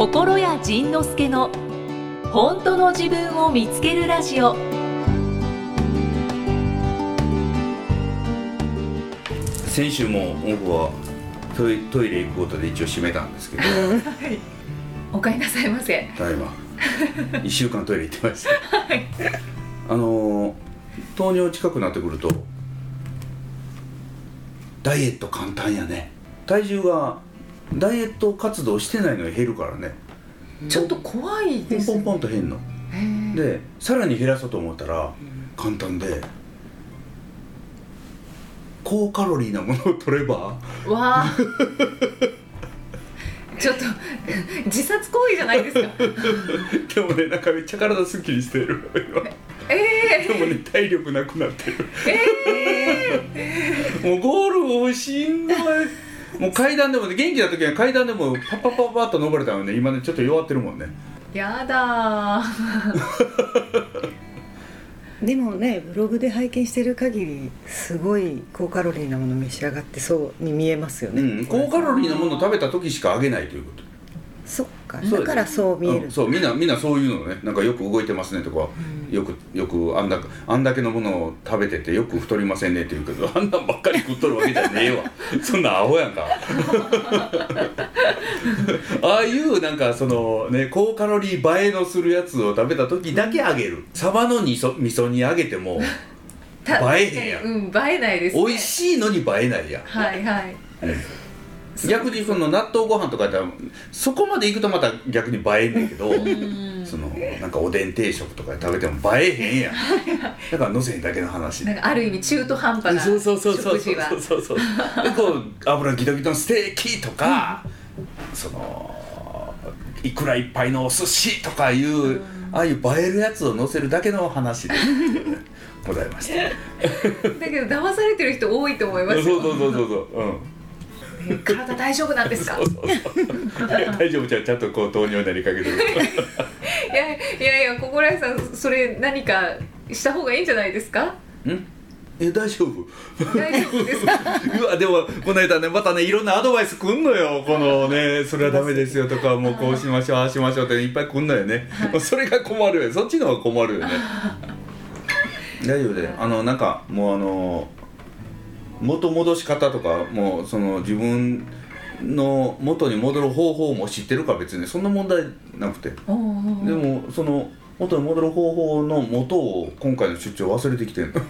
心谷仁之助の本当の自分を見つけるラジオ。先週も僕はトイトイレ行くことで一応閉めたんですけど。お帰りなさいませ。ただいま。1週間トイレ行ってました、あのー糖尿近くなってくるとダイエット簡単やね。体重がダイエット活動してないのに減るからね。ちょっと怖いですね。ポンポンポンと減るの。でさらに減らそうと思ったら簡単で高カロリーなものを取ればわあ。ちょっと自殺行為じゃないですか。でもねなんかめっちゃ体すっきりしてる。今えでもね体力なくなってる。ええもうゴールしんどいもう階段でもね元気な時は階段でもパッパッパッパッと登れたのね。今ねちょっと弱ってるもんね。ー、や だでもねブログで拝見してる限りすごい高カロリーなもの召し上がってそうに見えますよね、うん。高カロリーなものを食べた時しかあげないということそっか。だからそう見える、んそうみんなみんなそういうのね。なんかよく動いてますねとか、よくよくあんだあんだけのものを食べててよく太りませんねって言うけど あんなんばっかり食っとるわけじゃねえわ。そんなアホやんか。ああいうなんかそのね高カロリー映えのするやつを食べた時だけあげる。サバの味噌味噌煮あげてもた映えへんやん。うん映えないですね。美味しいのに映えないやん。はいはい逆にその納豆ご飯とかやったらそこまでいくとまた逆に映えんねんけどそのなんかおでん定食とかで食べても映えへんやん。だからのせへんだけの話。なんかある意味中途半端なそうそうそうそうそう。食事は。そうそうそうでこう油ギトギトのステーキとか、そのいくらいっぱいのお寿司とかいう、ああいう映えるやつを乗せるだけの話でございましただけど騙されてる人多いと思いますよ。そうそうそうそうそう。うん。え体大丈夫なんですか？大丈夫じゃんちゃんとこう糖尿になりかけてる。いやいやいや心屋さんそれ何かした方がいいんじゃないですか？ん？え大丈夫。大丈夫ですか？うわでもこの間ねまたねいろんなアドバイスくんのよ。このねそれはダメですよとかもうこうしましょうああしましょうっていっぱいくんのよね、もうそれが困るよそっちの方が困るよね。大丈夫であのなんかもうあの元戻し方とかもうその自分の元に戻る方法も知ってるから別にそんな問題なくて。でもその元に戻る方法の元を今回の出張忘れてきてんの。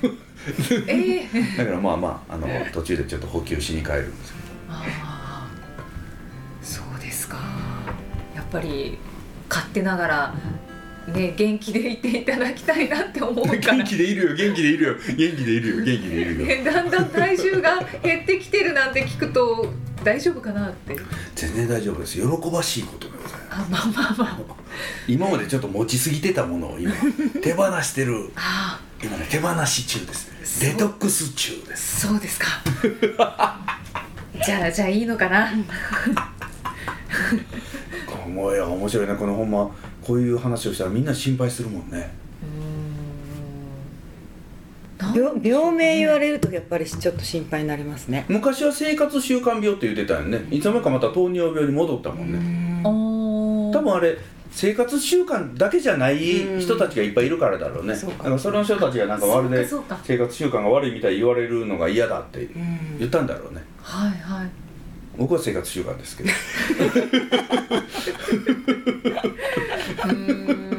ええ だからまあまああの途中でちょっと補給しに帰るんですけああそうですか。やっぱり勝手ながらね元気でいていただきたいなって思うどから。元気でいるよ元気でいるよ。元気でいるよ元気でいるよ。ね だんだん体重が減ってきてるなんて聞くと大丈夫かなって。全然大丈夫です。喜ばしいことでございます。あまあまあまあ。今までちょっと持ちすぎてたものを今 手放してる。あ今ね手放し中です。デトックス中です。そうですか。じゃあじゃあいいのかな。もういや面白いねこのほんまこういう話をしたらみんな心配するもんね病病名言われるとやっぱりちょっと心配になりますね。昔は生活習慣病って言ってたよね。いつの間にかまた糖尿病に戻ったもんね。お多分あれ生活習慣だけじゃない人たちがいっぱいいるからだろうね。そうか。だからその人たちがなんかまるで生活習慣が悪いみたいに言われるのが嫌だってうん言ったんだろうね。はいはい。僕は生活習慣ですけど。うーん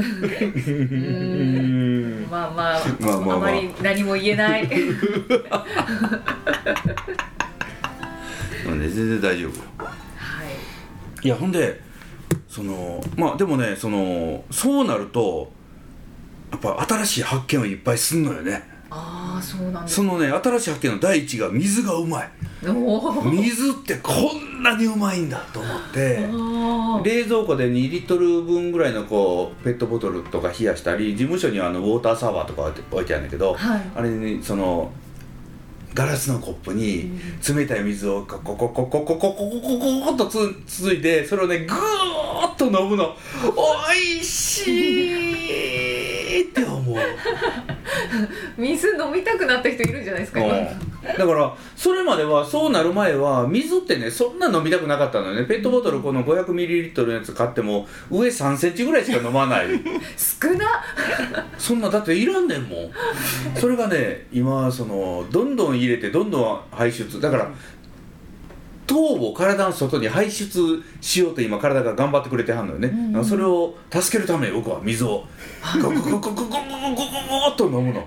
うーん。まあまあまあまあまあ。あまり何も言えない。まあね全然大丈夫。よはい。いやほんでそのまあでもねそのそうなるとやっぱ新しい発見をいっぱいすんのよね。ああそうなんそのね新しい発見の第一が水がうまい。水ってこんなにうまいんだと思って冷蔵庫で2リットル分ぐらいのこうペットボトルとか冷やしたり事務所にはあのウォーターサーバーとか置いてあるんだけど、はい。あれにそのガラスのコップに冷たい水をココココココココココとつ続いてそれをねぐーっと飲むのおいしいって思う 水飲みたくなった人いるんじゃないですか今うんだからそれまではそうなる前は水ってねそんな飲みたくなかったのよね。ペットボトルこの 500ml のやつ買っても上3センチぐらいしか飲まない。少なそんなだっていらんねんもん。それがね今そのどんどん入れてどんどん排出。だから糖を体の外に排出しようと今体が頑張ってくれてはんのよね、うんうんそれを助けるために僕は水を。ゴゴゴゴゴゴゴゴゴゴゴっと飲むの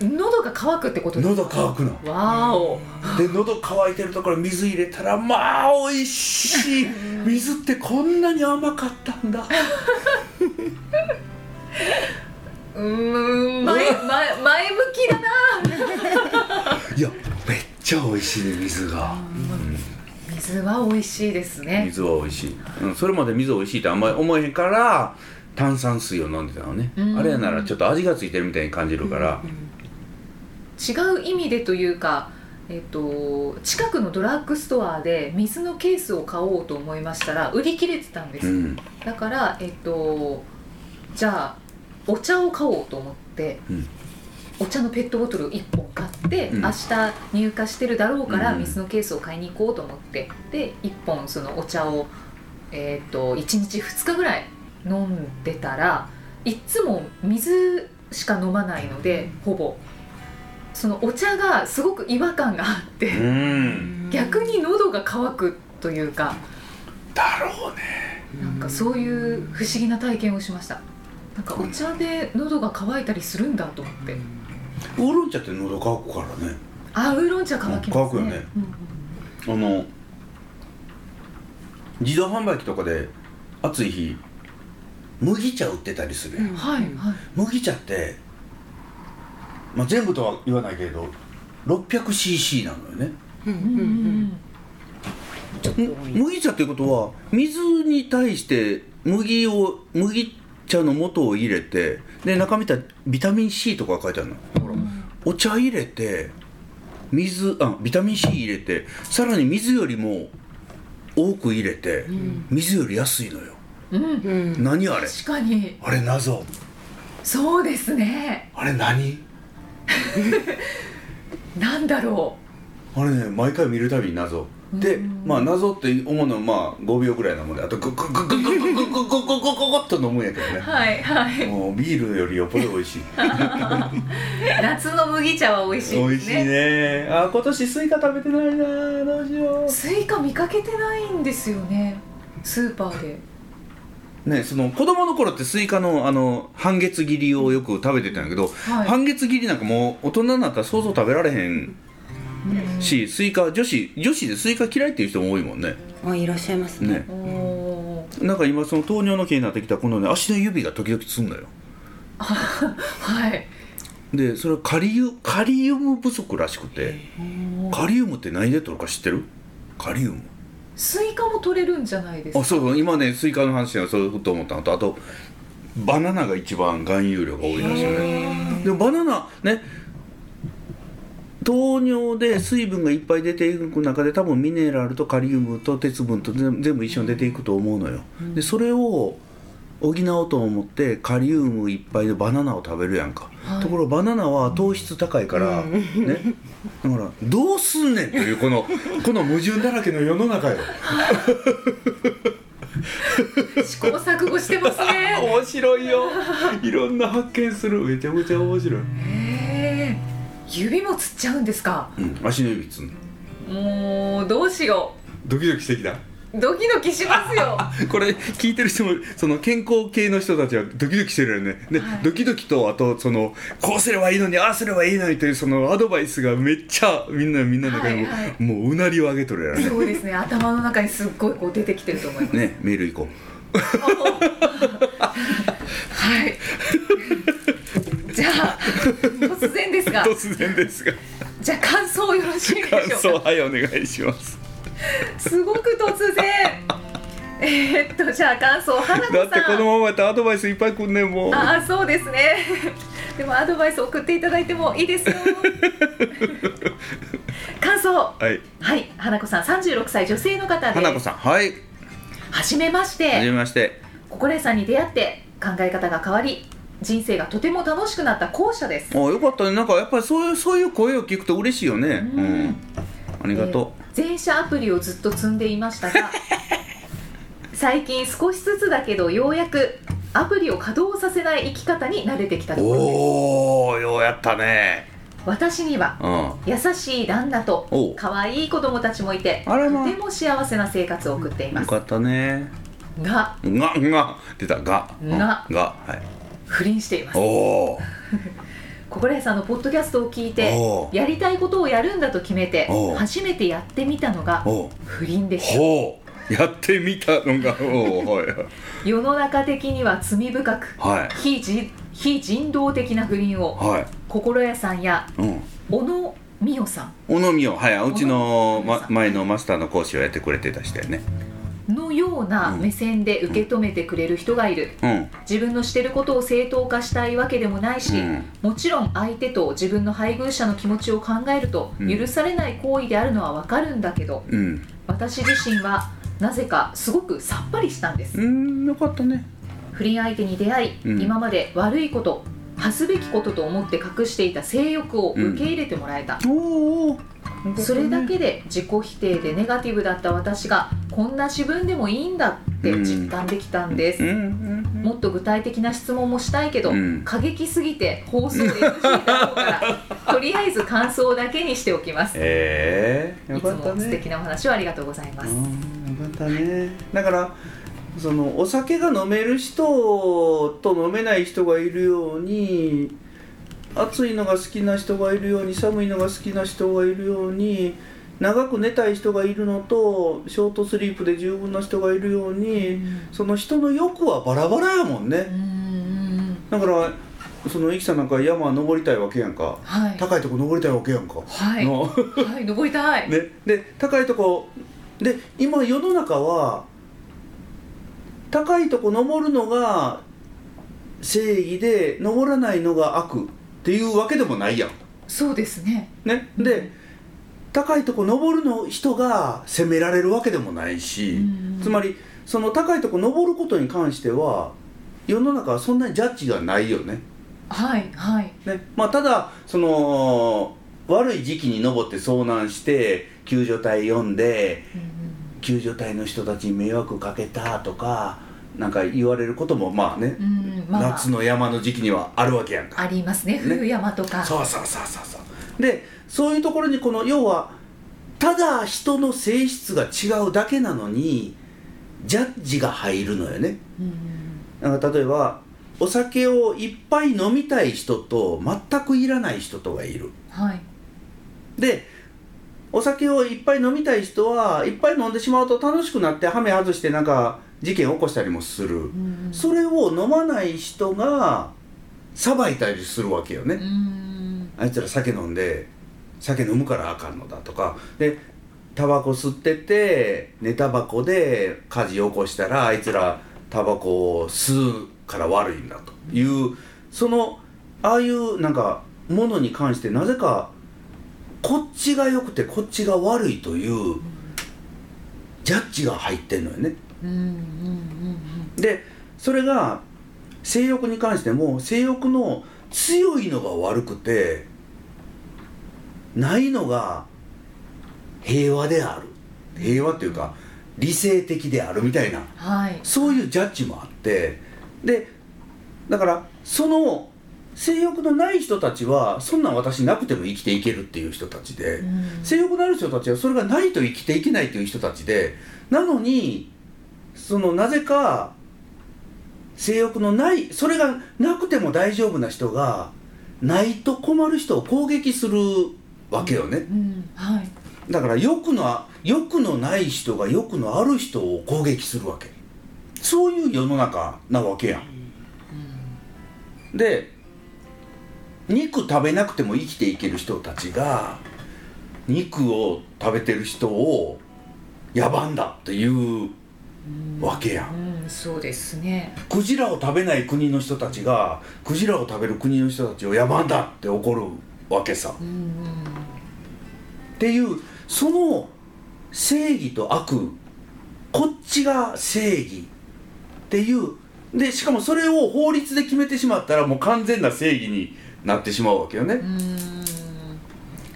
喉が渇くってことですか喉乾くのわーおで喉乾いてるところ水入れたらまあ美味しい水ってこんなに甘かったんだうーん前前前向きだないやめっちゃ美味しいね水が、水は美味しいですね。水は美味しい、うん、それまで水美味しいってあんまり思えへんから炭酸水を飲んでたのね、うん。あれやならちょっと味がついてるみたいに感じるから、違う意味でというかえっと近くのドラッグストアで水のケースを買おうと思いましたら売り切れてたんです、うん。だからえっとじゃあお茶を買おうと思って、うんお茶のペットボトルを1本買って、うん。明日入荷してるだろうからうん。水のケースを買いに行こうと思ってで1本そのお茶を、えっと1日2日ぐらい飲んでたらいっつも水しか飲まないのでほぼ。そのお茶がすごく違和感があって、うん。逆に喉が渇くというか。だろうね。なんかそういう不思議な体験をしました。なんかお茶で喉が渇いたりするんだと思ってウーロン茶って喉乾くからね。あウーロン茶乾きますね。乾くよね。うんあの自動販売機とかで暑い日麦茶売ってたりするやん、うん。はいはい。麦茶って、まあ、全部とは言わないけれど 600cc なのよね。うんうんうん。うん麦茶っていうことは水に対して麦を麦茶の素を入れてで中見たらビタミン C とか書いてあるの。ほらお茶入れて水あビタミン C 入れてさらに水よりも多く入れて、水より安いのよ。うん。うん何あれ？確かに。あれ謎。そうですね。あれ何？なんだろあれね毎回見るたびに謎でうん。まあ謎って思うのはまあ5秒ぐらいなもんであとグッグッグッグッグッグッグッグッグッグッグッグッと飲むんやけどね。うはいはい。もうビールよりよっぽど美味しい。夏の麦茶は美味しい美味しいね。ねあ今年スイカ食べてないなどうしよスイカ見かけてないんですよね。スーパーで。うねその子供の頃ってスイカのあの半月切りをよく食べてたんやけど、はい。半月切りなんかもう大人になったらそうそう食べられへんしスイカ女子女子でスイカ嫌いっていう人も多いもんね。あいらっしゃいますね。ね。なんか今その糖尿の気になってきたこのね足の指が時々つんのよ。はい。でそれはカリウカリウム不足らしくてカリウムって何で取るか知ってる？カリウム。スイカも取れるんじゃないですか？あそうそう。今ねスイカの話はそういうこと思ったのとあとバナナが一番含有量が多いらしいよねでもバナナね糖尿で水分がいっぱい出ていく中で多分ミネラルとカリウムと鉄分と全全部一緒に出ていくと思うのよ、でそれを補おうと思ってカリウムいっぱいでバナナを食べるやんか、はい。ところバナナは糖質高いから、ね。だからどうすんねんというこの この矛盾だらけの世の中よ。試行錯誤してますね。面白いよ。いろんな発見する。めちゃくちゃ面白い、指もつっちゃうんですか？うん、足の指つんの。もうどうしよドキドキしてきた。うドキドキしますよ。これ聞いてる人もその健康系の人たちはドキドキしてるよね。で、はい。ドキドキとあとそのこうすればいいのにああすればいいのにというそのアドバイスがめっちゃみんなみんなの中にも,、はいはい。もううなりを上げとるやろね。そうですね。頭の中にすっごいこう出てきてると思います、ねメール行こ はい じゃあ突然ですが。う突然ですが。じゃあ感想よろしいで感しょうか。想はいお願いします。すごく突然。えーっとじゃあ感想花子さん。だってこのままやったらアドバイスいっぱいくんねんもうああそうですね。でもアドバイス送っていただいてもいいですよ。感想。はい。はい花子さん。36歳女性の方で。花子さんはい。はじめましはじめてまして。心得さんに出会って考え方が変わり人生がとても楽しくなった後者です。あよかったね。なんかやっぱりそういうそういう声を聞くと嬉しいよね。ううん。ん、ありがとえー全社アプリをずっと積んでいましたが 最近少しずつだけどようやくアプリを稼働させない生き方に慣れてきたうところです。おおようやったね。私にはうん。優しい旦那と可愛い子供たちもいてとても幸せな生活を送っています。よかったね。が。がが。出たが。うんがが。はい不倫しています。おお心屋さんのポッドキャストを聞いてやりたいことをやるんだと決めて初めてやってみたのが不倫でしたやってみたのが 世の中的には罪深くはい。非人非人道的な不倫をはい。心屋さんやうん。小野美代さ小野美代はい。うちの、ま前のマスターの講師をやってくれてた人やね。んのような目線で受け止めてくれる人がいる。うん。自分のしてることを正当化したいわけでもないし、うん。もちろん相手と自分の配偶者の気持ちを考えるとうん。許されない行為であるのはわかるんだけどうん。私自身はなぜかすごくさっぱりしたんです。うんよかったね。不倫相手に出会い、うん。今まで悪いこと恥ずべきことと思って隠していた性欲を受け入れてもらえた、おおそれだけで自己否定でネガティブだった私がこんな自分でもいいんだって実感できたんです、もっと具体的な質問もしたいけど、うん。過激すぎて放送 NG だろうから とりあえず感想だけにしておきます。ええ。よいつも素敵なお話をありがとうございます、うんよかったね。だからそのお酒が飲める人と飲めない人がいるように暑いのが好きな人がいるように寒いのが好きな人がいるように長く寝たい人がいるのとショートスリープで十分な人がいるようにその人の欲はバラバラやもんうねん。だからそのイキさんなんか山登りたいわけやんか。はい。高いとこ登りたいわけやんか、はい、の。はい、登りたい、ね、で高いとこで今世の中は高いとこ登るのが正義で登らないのが悪っていうわけでもないやん。そうですね。ね、で高いとこ登るの人が責められるわけでもないし、うん。つまりその高いとこ登ることに関しては世の中はそんなにジャッジがないよね。はいはい。ね？まあ、ただその悪い時期に登って遭難して救助隊呼んで救助隊の人たちに迷惑かけたとかなんか言われることもまあね、うんまあ夏の山の時期にはあるわけやんか、ありますね。冬山とか、そうそうそうそうそう。でそういうところにこの要はただ人の性質が違うだけなのにジャッジが入るのよね。うん。なんか例えばお酒をいっぱい飲みたい人と全くいらない人とがいる。はい。でお酒をいっぱい飲みたい人はいっぱい飲んでしまうと楽しくなってハメ外してなんか事件起こしたりもする、うんそれを飲まない人がさばいたりするわけよね、うん。あいつら酒飲んで酒飲むからあかんのだとか。でタバコ吸ってて寝タバコで火事起こしたらあいつらタバコを吸うから悪いんだと。いうそのああいうなんかものに関してなぜかこっちが良くてこっちが悪いというジャッジが入ってんのよねでそれが性欲に関しても性欲の強いのが悪くてないのが平和である。平和っていうか理性的であるみたいな。はい。そういうジャッジもあって。でだからその性欲のない人たちはそんなん私なくても生きていけるっていう人たちで、うん。性欲のある人たちはそれがないと生きていけないという人たちで。なのにそのなぜか性欲のないそれがなくても大丈夫な人がないと困る人を攻撃するわけよね。うんはい。だから欲の欲のない人が欲のある人を攻撃するわけ。そういう世の中なわけやん。で肉食べなくても生きていける人たちが肉を食べてる人を野蛮だっていうわけやん。うんそうですね。クジラを食べない国の人たちがクジラを食べる国の人たちを野蛮だって怒るわけさ。うんっていうその正義と悪こっちが正義っていうでしかもそれを法律で決めてしまったらもう完全な正義になってしまうわけよね、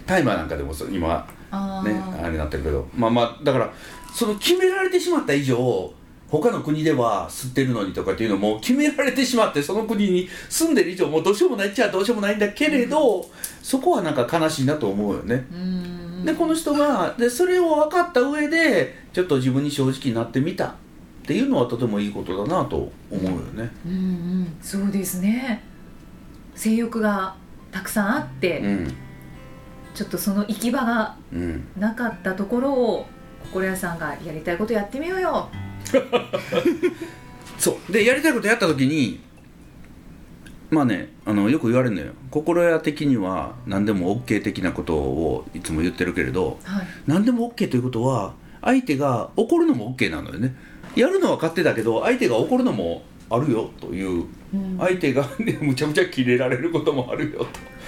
タイマーなんかでも今あねー。あれになってるけど。まあまあだからその決められてしまった以上他の国では吸ってるのにとかっていうのも決められてしまってその国に住んでる以上もうどうしようもないっちゃどうしようもないんだけれど、そこはなんか悲しいなと思うよね。でこの人がでそれを分かった上でちょっと自分に正直になってみたっていうのはとてもいいことだなと思うよね。うんうん。そうですね。性欲がたくさんあって、うん。ちょっとその行き場がうん。なかったところを心屋さんがやりたいことやってみようよ。そう。でやりたいことやった時にまあねあのよく言われるのよ。心屋的には何でも OK 的なことをいつも言ってるけれどはい。何でも OK ということは相手が怒るのも OK なのよね。やるのは勝手だけど相手が怒るのもあるよといううん。相手が、ね、むちゃむちゃキレられることもあるよと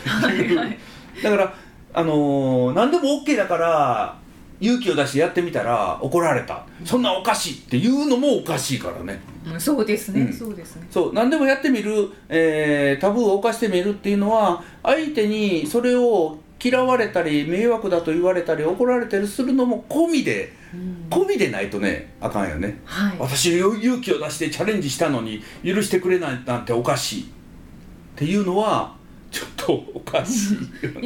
はいはい。だからあのー何でも OK だから勇気を出してやってみたら怒られた。そんなおかしいっていうのもおかしいからね。うんそうですね、うん。そうですね。そう。何でもやってみる、えータブーを犯してみるっていうのは相手にそれを嫌われたり迷惑だと言われたり怒られたりするのも込みでうん。込みでないとねあかんよね。はい。私勇気を出してチャレンジしたのに許してくれないなんておかしい。っていうのはちょっとおかしい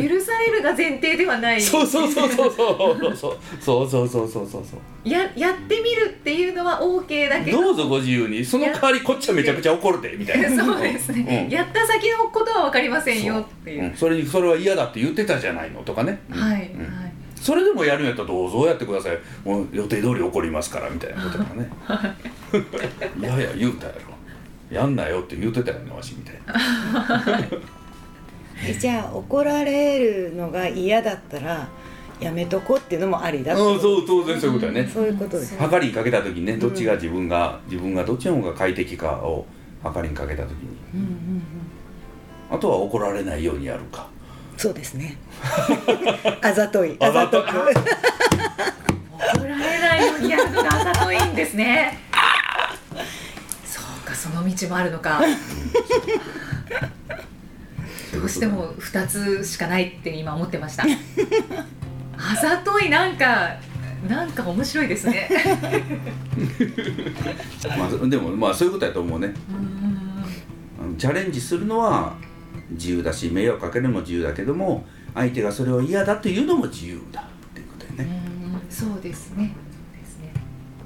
許されるが前提ではない。そうそうそうそうそうそうそうそうそう。そうそうそうややってみるっていうのは OK だけど。どうぞご自由に。その代わりこっちはめちゃくちゃ怒るでみたいな。そうですね、うん。やった先のことは分かりませんよっていう。う。ん。それにそれは嫌だって言ってたじゃないのとかね、うん。はい、うん。はい。それでもやるんやったらどうぞやってください。もう予定通り怒りますからみたいなことがね。い。やいや言うたやろ。やんなよって言うてたよねわしみたいな。え じゃあ怒られるのが嫌だったらやめとこうっていうのもありだってうんそう当然そういうことやね。そういうことです。測りにかけた時にねどっちが自分が、自分がどっちの方が快適かを測りにかけた時に。うんうんうん。あとは怒られないようにやるか。そうですね。あざとい。あざとい。あざとく怒られないようにやるのがあざといんですね。そうかその道もあるのかどうしても2つしかないって今思ってました。あざといなんかなんか面白いですね。まあ、でもまあそういうことやと思うね。チャレンジするのは自由だし迷惑かけるのも自由だけども相手がそれを嫌だというのも自由だっていうことやね。うん。そうですね。そうですね。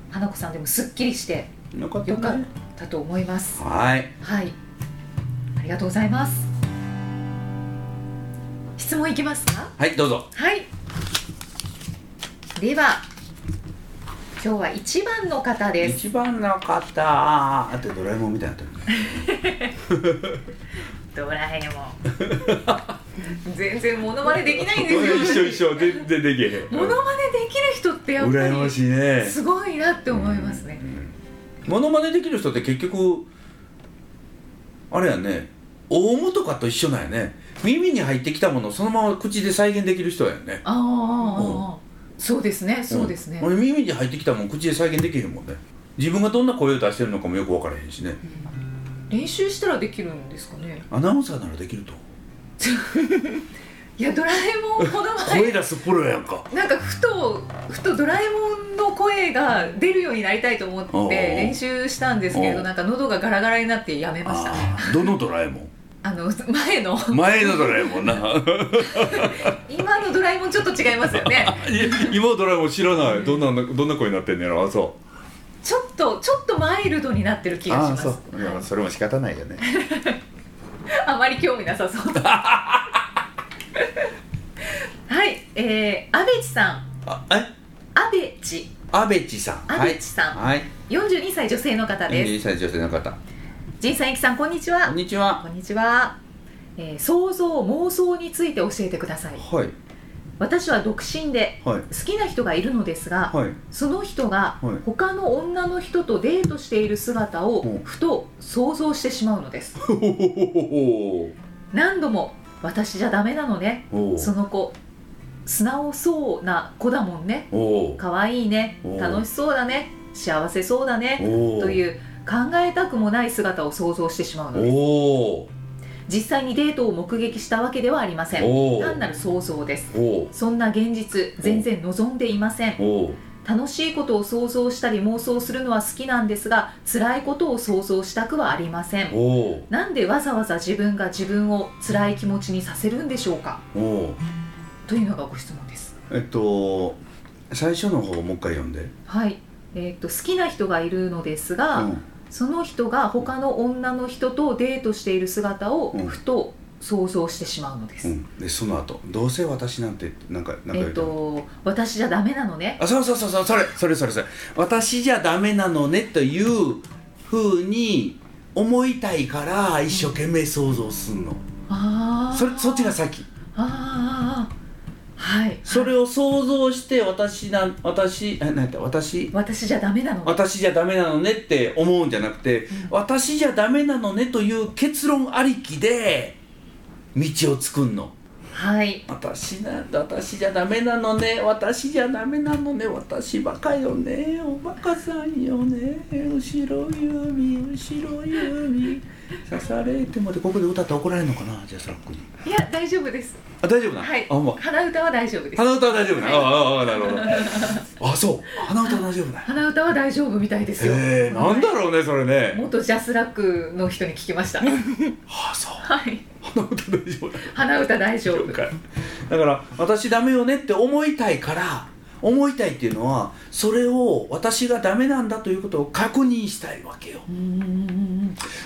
花子さんでもすっきりしてよかったよかっねたと思います。はい。はい。ありがとうございます質問いきますか？はいどうぞ。はい。では今日は1番の方です。一番の方。あってドラえもんみたいになってる ドラえもん。全然モノマネできないんですよ。一緒一緒。全然できへん。モノマネできる人ってやっぱ羨まりしいね。すごいなって思いますね。モノマネできる人って結局あれやねオウムとかと一緒なんやね。耳に入ってきたものをそのまま口で再現できる人やね。ああああそうですねそうですね、ん俺耳に入ってきたもん口で再現できへんもんね。自分がどんな声を出してるのかもよく分からへんしね。練習したらできるんですかね。アナウンサーならできると。いやドラえもんモノマネ声出すプロやんか。なんかふとふとドラえもんの声が出るようになりたいと思って練習したんですけれどなんか喉がガラガラになってやめましたどのドラえもん？あの前の。前のドラえもんな。今のドラえもんちょっと違いますよね。い今のドラえもん知らない。どんなどんな声になってんねやろ？あそう。ちょっとちょっとマイルドになってる気がします。あそう。いやそれも仕方ないよね。あまり興味なさそう。はいえー、阿部知さん。あえ？阿部知。阿部知さん。阿部知さん。はい。42歳女性の方です。22歳女性の方仁さんゆきさんこんにちは。こんにちは。こんにちは、えー想像妄想について教えてください。はい。私は独身ではい。好きな人がいるのですが、はい。その人がはい。他の女の人とデートしている姿をうん。ふと想像してしまうのです。ほほほほ何度も私じゃダメなのね。ほその子素直そうな子だもんね。おお可愛いね。お楽しそうだね。幸せそうだね。おという考えたくもない姿を想像してしまうのです。実際にデートを目撃したわけではありません。単なる想像です。おそんな現実全然望んでいません。お楽しいことを想像したり妄想するのは好きなんですが辛いことを想像したくはありません。おなんでわざわざ自分が自分を辛い気持ちにさせるんでしょうか？というのがご質問です。えっと最初の方もう一回読んで。はい。えー、と好きな人がいるのですが、うんその人が他の女の人とデートしている姿をうん。ふと想像してしまうのです、うん、でその後どうせ私なんてなんかなんかえっ、と私じゃダメなのね。あそうそうそうそうそれそれそれそれ。私じゃダメなのねというふうに思いたいから一生懸命想像すんの。ああそれそっちが先。ああはい。それを想像して私なん私えなんやった？私？私じゃダメなの私じゃダメなのねって思うんじゃなくて、ん。私じゃダメなのねという結論ありきで道を作んの。はい。私なんだ私じゃダメなのね。私じゃダメなのね。私バカよね。おバカさんよね。後ろ指後ろ指刺されてもでここで歌って怒られるのかな JASRAC に。いや大丈夫です。あ大丈夫な、はい。あま。鼻歌は大丈夫です。鼻歌は大丈夫な、はい。ああああなるほど。あそう。鼻歌は大丈夫な鼻歌は大丈夫みたいですよ。えー、なんだろうねそれね。元 JASRAC の人に聞きました。は あそう。い。鼻歌大丈夫な鼻歌大丈夫。だから私ダメよねって思いたいから思いたいっていうのはそれを私がダメなんだということを確認したいわけよ。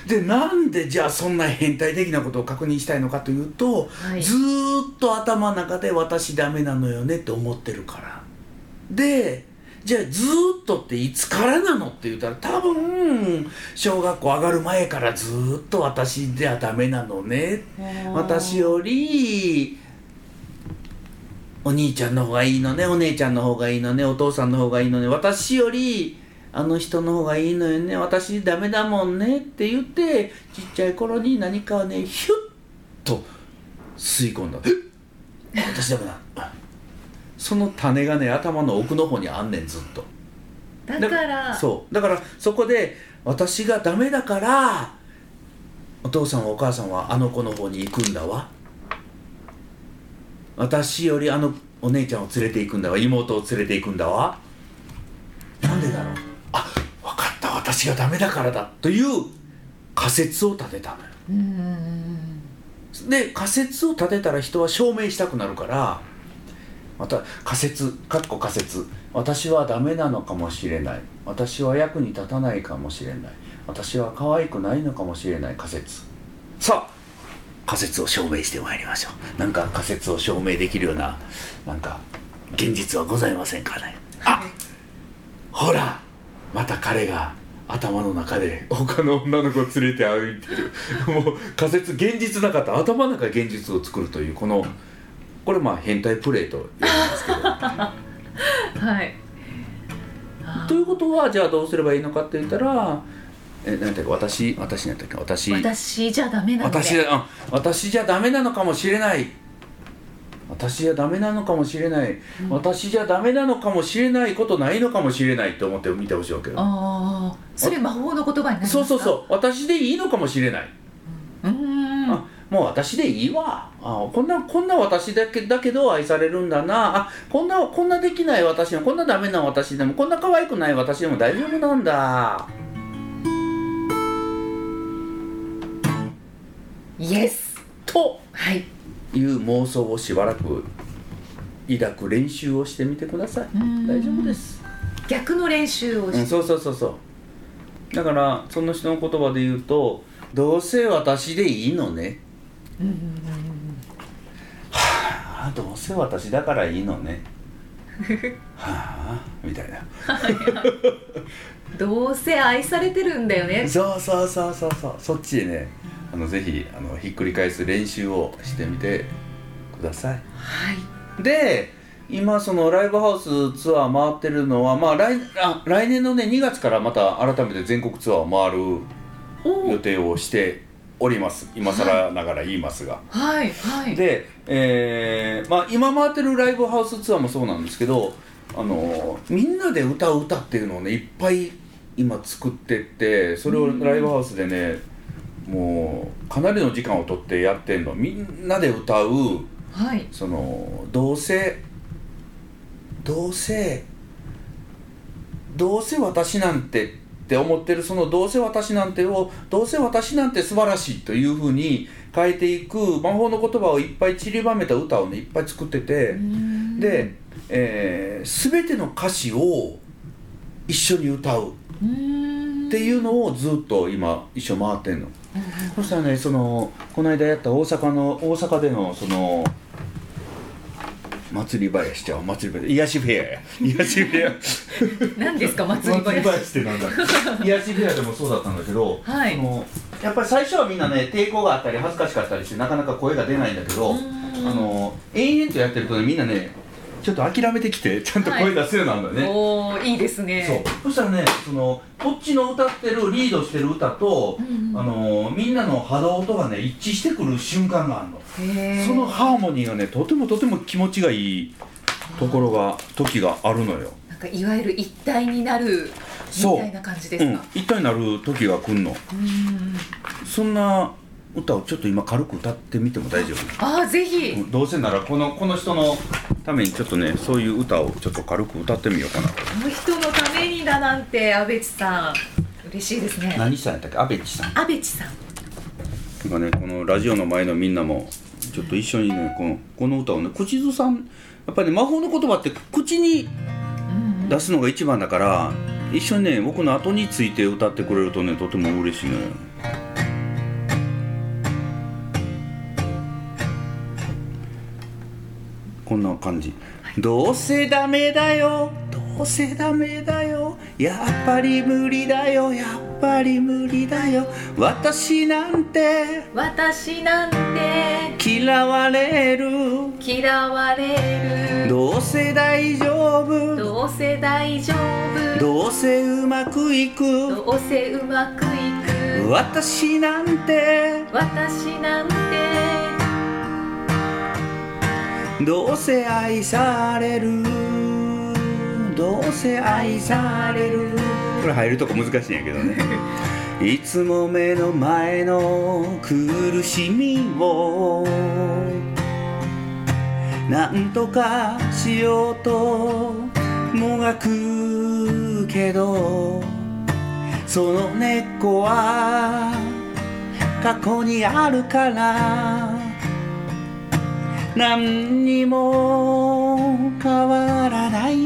でなんでじゃあそんな変態的なことを確認したいのかというと、はい。ずーっと頭の中で私ダメなのよねって思ってるから。でじゃあずーっとっていつからなのって言ったら多分小学校上がる前からずーっと私ではダメなのね。私よりお兄ちゃんの方がいいのねお姉ちゃんの方がいいのねお父さんの方がいいのね私よりあの人の方がいいのよね私ダメだもんねって言ってちっちゃい頃に何かをねヒュッと吸い込んだ。え私ダメだ。その種がね頭の奥の方にあんねんずっと。だから。そう。だからそこで私がダメだからお父さんはお母さんはあの子の方に行くんだわ私よりあのお姉ちゃんを連れて行くんだわ。妹を連れて行くんだわ。なんでだろう。あ分かった。私がダメだからだという仮説を立てたのよ。で仮説を立てたら人は証明したくなるからまた仮説かっこ仮説。私はダメなのかもしれない。私は役に立たないかもしれない。私は可愛くないのかもしれない仮説。さあ仮説を証明してまいりましょう。なんか仮説を証明できるようななんか現実はございませんかね。あほらまた彼が頭の中で他の女の子を連れて歩いてる。もう仮説現実なかった。頭の中で現実を作るというこのこれまあ変態プレイと呼ぶんですけど。はい。あということはじゃあどうすればいいのかって言ったらえ何だっけ私私なんだっけ？私。私じゃダメなので。私あ私じゃダメなのかもしれない。私じゃダメなのかもしれない、私じゃダメなのかもしれないことないのかもしれないと思って見てほしいわけよ。ああそれ魔法の言葉になりそうそうそう。私でいいのかもしれない、うーん。あもう私でいいわ。あこんなこんな私だけだけど愛されるんだな。あこんなこんなできない私でもこんなダメな私でもこんな可愛くない私でも大丈夫なんだイエスと。はい。いう妄想をしばらく抱く練習をしてみてください。大大丈夫です。逆の練習をしうん、そうそうそうそう。だからその人の言葉で言うと「どうせ私でいいのね」うんうんうんはあどうせ私だからいいのね。はあみたいな。どうせ愛されてるんだよね。そうそうそうそうそう。そっちでねあのぜひあのひっくり返す練習をしてみてください。はい。で今そのライブハウスツアー回ってるのはまあ来あ来年のね2月からまた改めて全国ツアーを回るお予定をしております。今更ながら言いますが、はい。はい。で、えーまあ、今回ってるライブハウスツアーもそうなんですけどあのみんなで歌う歌っていうのをねいっぱい今作ってってそれをライブハウスでねもうかなりの時間を取ってやってんの。みんなで歌うはい。そのどうせどうせどうせ私なんてって思ってるそのどうせ私なんてをどうせ私なんて素晴らしいというふうに変えていく魔法の言葉をいっぱい散りばめた歌をねいっぱい作ってて、で、えー、全ての歌詞を一緒に歌う。っていうのをずっと今一緒回ってんの。そしたらねそのこの間やった大阪の大阪でのその祭り林ちゃう祭り林癒しフェアや。癒しフェア。何ですか祭り林ってなんだ？癒しフェアでもそうだったんだけど、はい。そのやっぱり最初はみんなね抵抗があったり恥ずかしかったりしてなかなか声が出ないんだけど、うん。あの延々とやってるとねみんなねちょっと諦めてきてちゃんと声出せるようになるんだよね、おおいいですね。そう。そしたらねそのこっちの歌ってるリードしてる歌と、うんうん。あのみんなの肌音がね一致してくる瞬間があるの、そのハーモニーがねとてもとても気持ちがいいところが時があるのよ。なんかいわゆる一体になるみたいな感じでうん。すか、一体になる時が来んの。うん。そんな歌をちょっと今軽く歌ってみても大丈夫？ああぜひ、うんどうせならこのこの人のためにちょっとねそういう歌をちょっと軽く歌ってみようかなこの人のためにだなんて阿部知さん。嬉しいですね。何さんやったっけ？阿部知さん。阿部知さん。なんかねこのラジオの前のみんなもちょっと一緒にねこのこの歌をね口ずさんやっぱりね魔法の言葉って口にうん。出すのが一番だから一緒にね僕の後について歌ってくれるとねとても嬉しいのよこんな感じ、どうせダメだよ。どうせダメだよ。やっぱり無理だよ。やっぱり無理だよ。私なんて。私なんて。嫌われる。嫌われる。どうせ大丈夫。どうせ大丈夫。どうせうまくいく。どうせうまくいく。私なんて。私なんてどうせ愛される。どうせ愛される。これ入るとこ難しいんやけどね。いつも目の前の苦しみをなんとかしようともがくけどその根っこは過去にあるから何にも変わらない。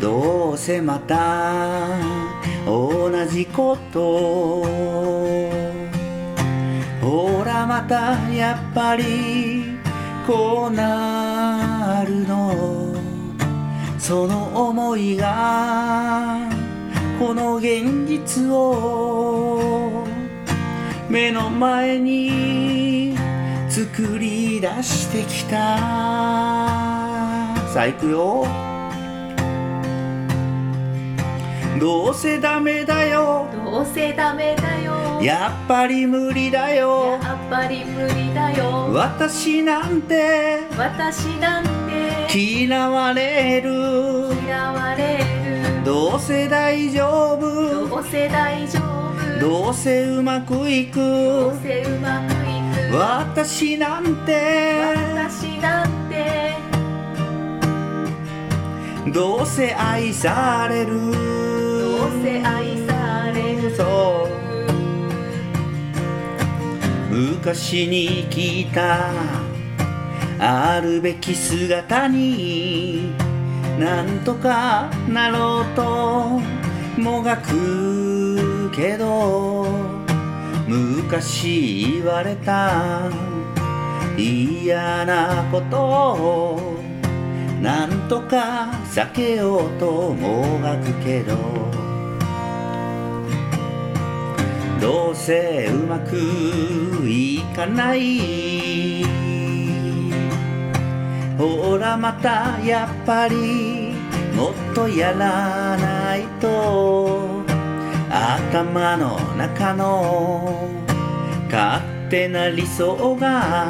どうせまた同じこと。ほらまたやっぱりこうなるの。その思いがこの現実を目の前に作り出してきた。さあ行くよ。どうせダメだよ。どうせダメだよ。やっぱり無理だよ。やっぱり無理だよ。私なんて。私なんて。嫌われる。嫌われる。どうせ大丈夫。どうせ大丈夫どうせうまくいく。私なんて私なんて。どうせ愛される。どうせ愛される。そう。昔に来た。あるべき姿に。なんとかなろうと。もがくけど昔言われた嫌なことをなんとか避けようともがくけどどうせうまくいかない。ほらまたやっぱりもっとやらないと。頭の中の勝手な理想が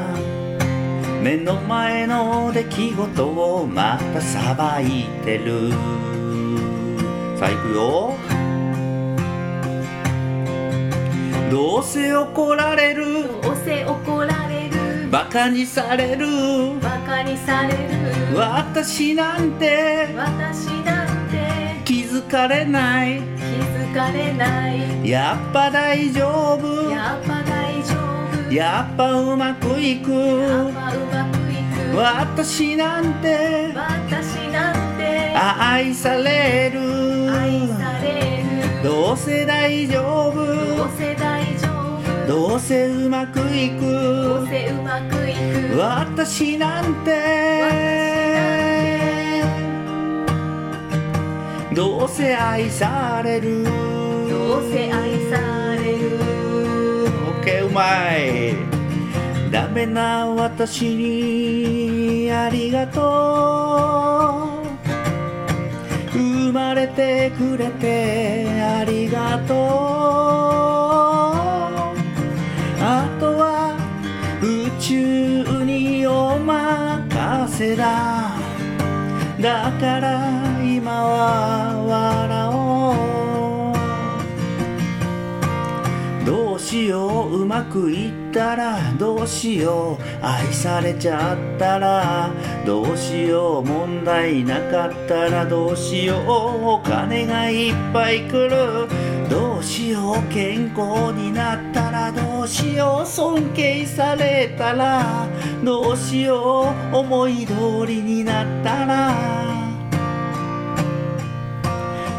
目の前の出来事をまたさばいてる。さあ行くよ。どうせ怒られる。どうせ怒られる。バカにされる。バカにされる。私なんて。私なんて。気づかれない。気づかれない。やっぱ大丈夫。やっぱ大丈夫。やっぱうまくいく。やっぱうまくいく。私なんて。私なんて。愛される。愛される。どうせ大丈夫。どうせ大丈夫。どうせうまくいどくうせうまくいく。私なんて。どうせ愛されるどうせ愛される。オッケうまい。ダメな私にありがとう。生まれてくれてありがとう。あとは宇宙にお任せだ。だから今はしよう。うまくいったらどうしよう。愛されちゃったらどうしよう。問題なかったらどうしよう。お金がいっぱい来るどうしよう。健康になったらどうしよう。尊敬されたらどうしよう。思い通りになったら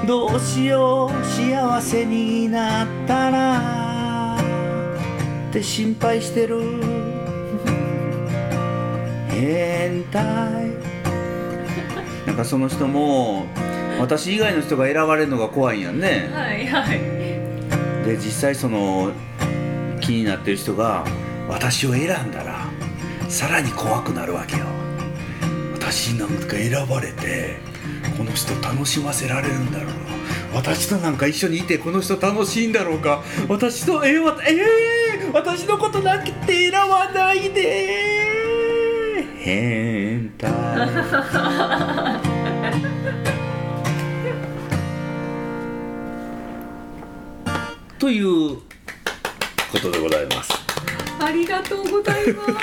どうしよう。幸せになったらって心配してる変態なんかその人も私以外の人が選ばれるのが怖いんやんねはいはいで実際その気になってる人が私を選んだらさらに怖くなるわけよ私なんか選ばれてこの人楽しませられるんだろう私となんか一緒にいてこの人楽しいんだろうか私とえー、えー、私のことなんて選ばないで。変態。ということでございます。ありがとうございます。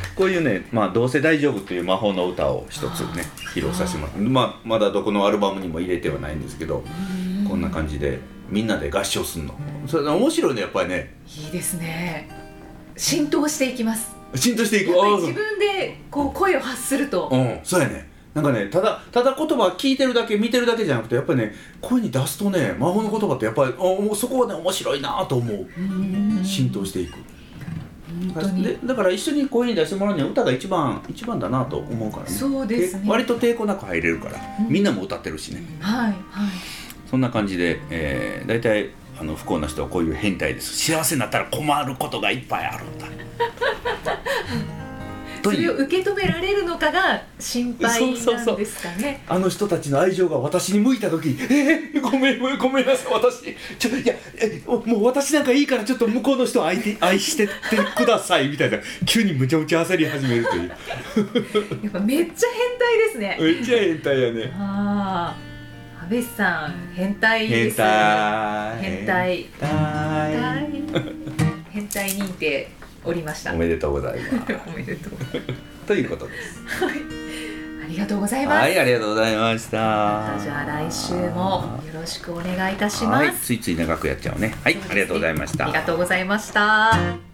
こういうね「まあ、どうせ大丈夫」という魔法の歌を一つね披露させてもらって、まあ、まだどこのアルバムにも入れてはないんですけどこんな感じでみんなで合唱するの。それ面白いねやっぱりね。いいですね。浸透していきます。浸透していく。やっぱりああ自分でこう声を発すると。うんそうやね。なんかねただただ言葉聞いてるだけ見てるだけじゃなくてやっぱりね声に出すとね魔法の言葉ってやっぱりおもうそこはね面白いなと思う。うん。浸透していく。本当に。でだから一緒に声に出してもらうには歌が一番一番だなと思うからね。そうですね。割と抵抗なく入れるから。みんなも歌ってるしね。はいはいそんな感じで、えー、大体あの不幸な人はこういう変態です。幸せになったら困ることがいっぱいあるんだ。とそれを受け止められるのかが心配そうそうそう。なんですかねあの人たちの愛情が私に向いた時えー、ごめんごめんごめんなさい。私ちょいやえもう私なんかいいからちょっと向こうの人を愛て愛してってください。みたいな。急にむちゃむちゃ焦り始めるという。やっぱめっちゃ変態ですね。めっちゃ変態やね。ああ安倍さん変態で変す態変態。変態。変態。変態認定おりました。おめでとうございます。おめでとう。ということです。ありがとうございます、はいありがとうございました。じゃあ来週もよろしくお願いいたします、はい、ついつい長くやっちゃうね。はい、ね。ありがとうございました。ありがとうございました